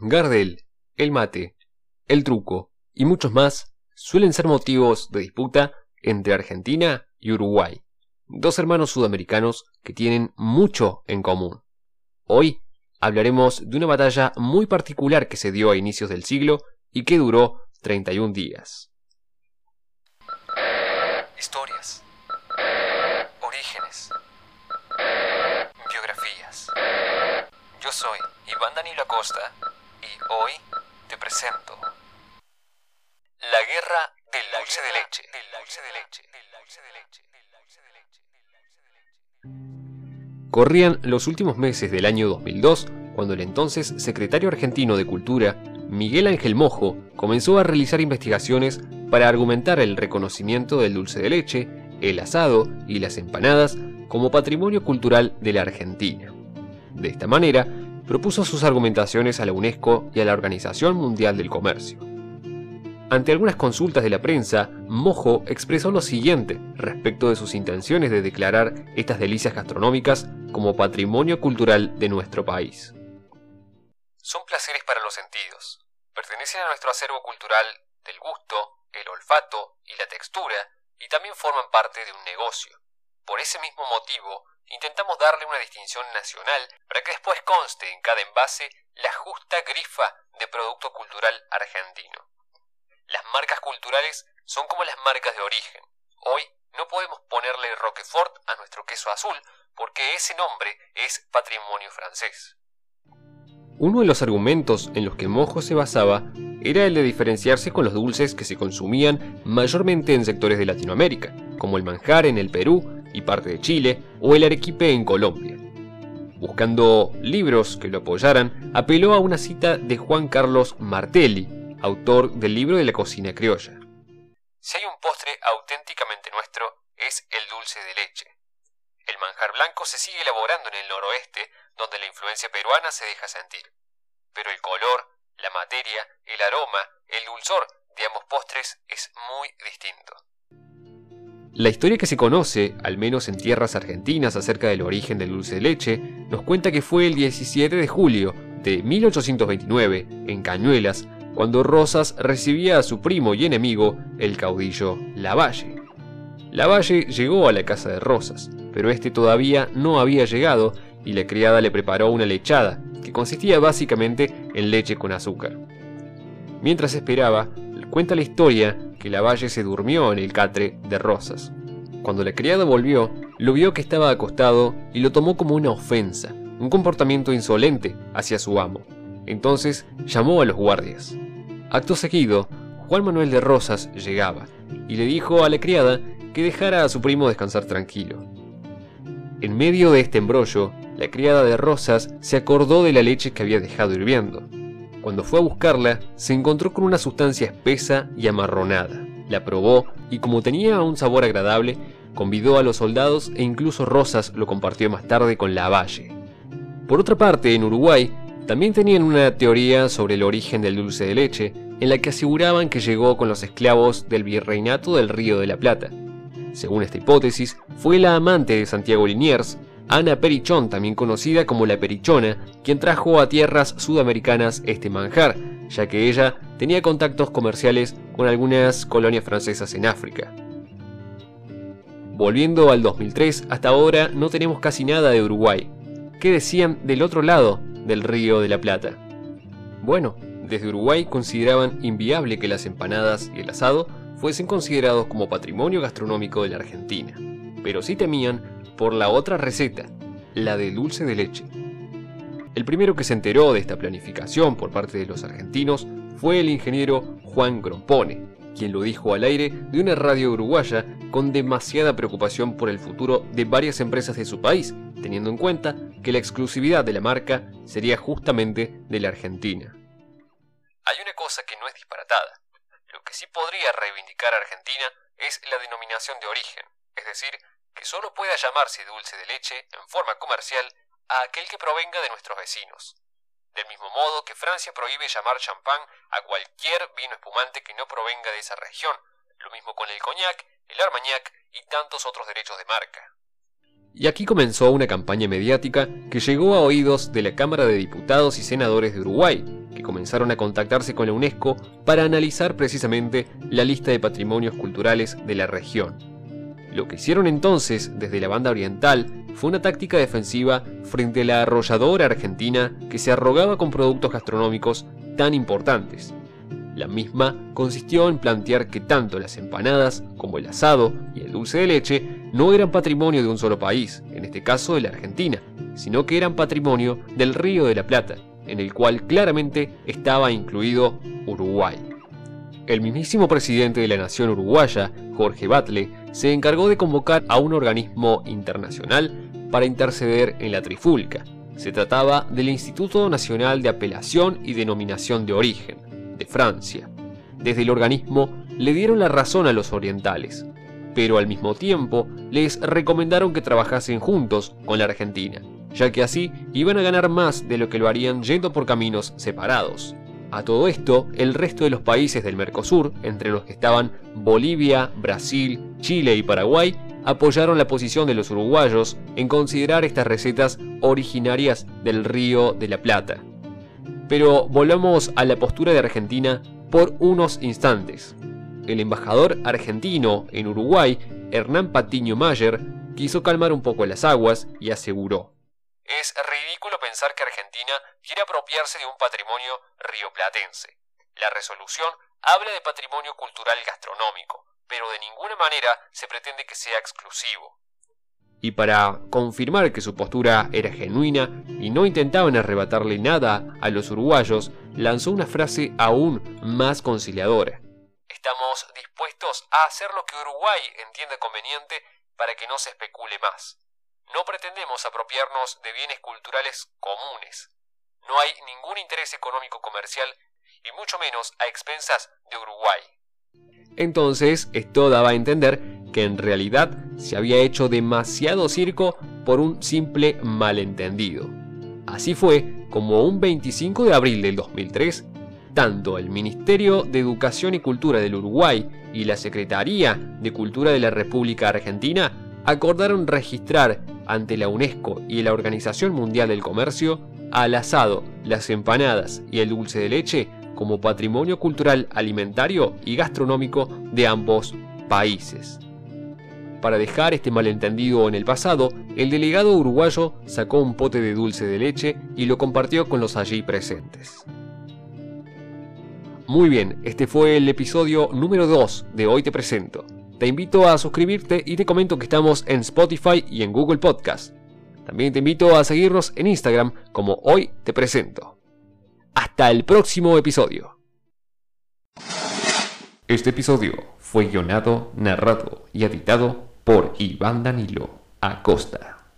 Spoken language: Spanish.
Gardel, el mate, el truco y muchos más suelen ser motivos de disputa entre Argentina y Uruguay, dos hermanos sudamericanos que tienen mucho en común. Hoy hablaremos de una batalla muy particular que se dio a inicios del siglo y que duró 31 días. Historias. Orígenes. Biografías. Yo soy Iván Danilo Acosta y hoy te presento La guerra del dulce de leche. Corrían los últimos meses del año 2002 cuando el entonces secretario argentino de Cultura, Miguel Ángel Mojo, comenzó a realizar investigaciones para argumentar el reconocimiento del dulce de leche, el asado y las empanadas como patrimonio cultural de la Argentina. De esta manera, propuso sus argumentaciones a la UNESCO y a la Organización Mundial del Comercio. Ante algunas consultas de la prensa, Mojo expresó lo siguiente respecto de sus intenciones de declarar estas delicias gastronómicas como patrimonio cultural de nuestro país. Son placeres para los sentidos. Pertenecen a nuestro acervo cultural del gusto, el olfato y la textura, y también forman parte de un negocio. Por ese mismo motivo, intentamos darle una distinción nacional para que después conste en cada envase la justa grifa de producto cultural argentino. Las marcas culturales son como las marcas de origen. Hoy no podemos ponerle Roquefort a nuestro queso azul porque ese nombre es patrimonio francés. Uno de los argumentos en los que Mojo se basaba era el de diferenciarse con los dulces que se consumían mayormente en sectores de Latinoamérica, como el manjar en el Perú y parte de Chile o el arequipe en Colombia. Buscando libros que lo apoyaran, apeló a una cita de Juan Carlos Martelli, autor del libro de la cocina criolla. Si hay un postre auténticamente nuestro, es el dulce de leche. El manjar blanco se sigue elaborando en el noroeste, donde la influencia peruana se deja sentir. Pero el color, la materia, el aroma, el dulzor de ambos postres es muy distinto. La historia que se conoce, al menos en tierras argentinas, acerca del origen del dulce de leche, nos cuenta que fue el 17 de julio de 1829, en Cañuelas, cuando Rosas recibía a su primo y enemigo, el caudillo Lavalle. Lavalle llegó a la casa de Rosas, pero este todavía no había llegado y la criada le preparó una lechada, que consistía básicamente en leche con azúcar. Mientras esperaba, cuenta la historia que Lavalle se durmió en el catre de Rosas. Cuando la criada volvió, lo vio que estaba acostado y lo tomó como una ofensa, un comportamiento insolente hacia su amo. Entonces llamó a los guardias. Acto seguido, Juan Manuel de Rosas llegaba y le dijo a la criada que dejara a su primo descansar tranquilo. En medio de este embrollo, la criada de Rosas se acordó de la leche que había dejado hirviendo. Cuando fue a buscarla, se encontró con una sustancia espesa y amarronada. La probó y como tenía un sabor agradable, convidó a los soldados e incluso Rosas lo compartió más tarde con Lavalle. Por otra parte, en Uruguay, también tenían una teoría sobre el origen del dulce de leche, en la que aseguraban que llegó con los esclavos del virreinato del Río de la Plata. Según esta hipótesis, fue la amante de Santiago Liniers, Ana Perichón, también conocida como la Perichona, quien trajo a tierras sudamericanas este manjar, ya que ella tenía contactos comerciales con algunas colonias francesas en África. Volviendo al 2003, hasta ahora no tenemos casi nada de Uruguay. ¿Qué decían del otro lado del Río de la Plata. Bueno, desde Uruguay consideraban inviable que las empanadas y el asado fuesen considerados como patrimonio gastronómico de la Argentina, pero sí temían por la otra receta, la de dulce de leche. El primero que se enteró de esta planificación por parte de los argentinos fue el ingeniero Juan Grompone, quien lo dijo al aire de una radio uruguaya con demasiada preocupación por el futuro de varias empresas de su país, teniendo en cuenta que la exclusividad de la marca sería justamente de la Argentina. Hay una cosa que no es disparatada. Lo que sí podría reivindicar a Argentina es la denominación de origen, es decir, que solo pueda llamarse dulce de leche en forma comercial a aquel que provenga de nuestros vecinos. Del mismo modo que Francia prohíbe llamar champán a cualquier vino espumante que no provenga de esa región, lo mismo con el coñac, el armagnac y tantos otros derechos de marca. Y aquí comenzó una campaña mediática que llegó a oídos de la Cámara de Diputados y Senadores de Uruguay, que comenzaron a contactarse con la UNESCO para analizar precisamente la lista de patrimonios culturales de la región. Lo que hicieron entonces desde la banda oriental fue una táctica defensiva frente a la arrolladora argentina que se arrogaba con productos gastronómicos tan importantes. La misma consistió en plantear que tanto las empanadas como el asado y el dulce de leche no eran patrimonio de un solo país, en este caso de la Argentina, sino que eran patrimonio del Río de la Plata, en el cual claramente estaba incluido Uruguay. El mismísimo presidente de la nación uruguaya, Jorge Batle, se encargó de convocar a un organismo internacional para interceder en la trifulca. Se trataba del Instituto Nacional de Apelación y Denominación de Origen, de Francia. Desde el organismo le dieron la razón a los orientales, pero al mismo tiempo les recomendaron que trabajasen juntos con la Argentina, ya que así iban a ganar más de lo que lo harían yendo por caminos separados. A todo esto, el resto de los países del Mercosur, entre los que estaban Bolivia, Brasil, Chile y Paraguay, apoyaron la posición de los uruguayos en considerar estas recetas originarias del Río de la Plata. Pero volvamos a la postura de Argentina por unos instantes. El embajador argentino en Uruguay, Hernán Patiño Mayer, quiso calmar un poco las aguas y aseguró es ridículo pensar que Argentina quiere apropiarse de un patrimonio rioplatense. La resolución habla de patrimonio cultural gastronómico, pero de ninguna manera se pretende que sea exclusivo. Y para confirmar que su postura era genuina y no intentaban arrebatarle nada a los uruguayos, lanzó una frase aún más conciliadora. Estamos dispuestos a hacer lo que Uruguay entiende conveniente para que no se especule más. No pretendemos apropiarnos de bienes culturales comunes. No hay ningún interés económico comercial y mucho menos a expensas de Uruguay. Entonces, esto daba a entender que en realidad se había hecho demasiado circo por un simple malentendido. Así fue como un 25 de abril del 2003, tanto el Ministerio de Educación y Cultura del Uruguay y la Secretaría de Cultura de la República Argentina acordaron registrar ante la UNESCO y la Organización Mundial del Comercio al asado, las empanadas y el dulce de leche como patrimonio cultural alimentario y gastronómico de ambos países. Para dejar este malentendido en el pasado, el delegado uruguayo sacó un pote de dulce de leche y lo compartió con los allí presentes. Muy bien, este fue el episodio número 2 de Hoy Te Presento. Te invito a suscribirte y te comento que estamos en Spotify y en Google Podcast. También te invito a seguirnos en Instagram como hoy te presento. Hasta el próximo episodio. Este episodio fue guionado, narrado y editado por Iván Danilo Acosta.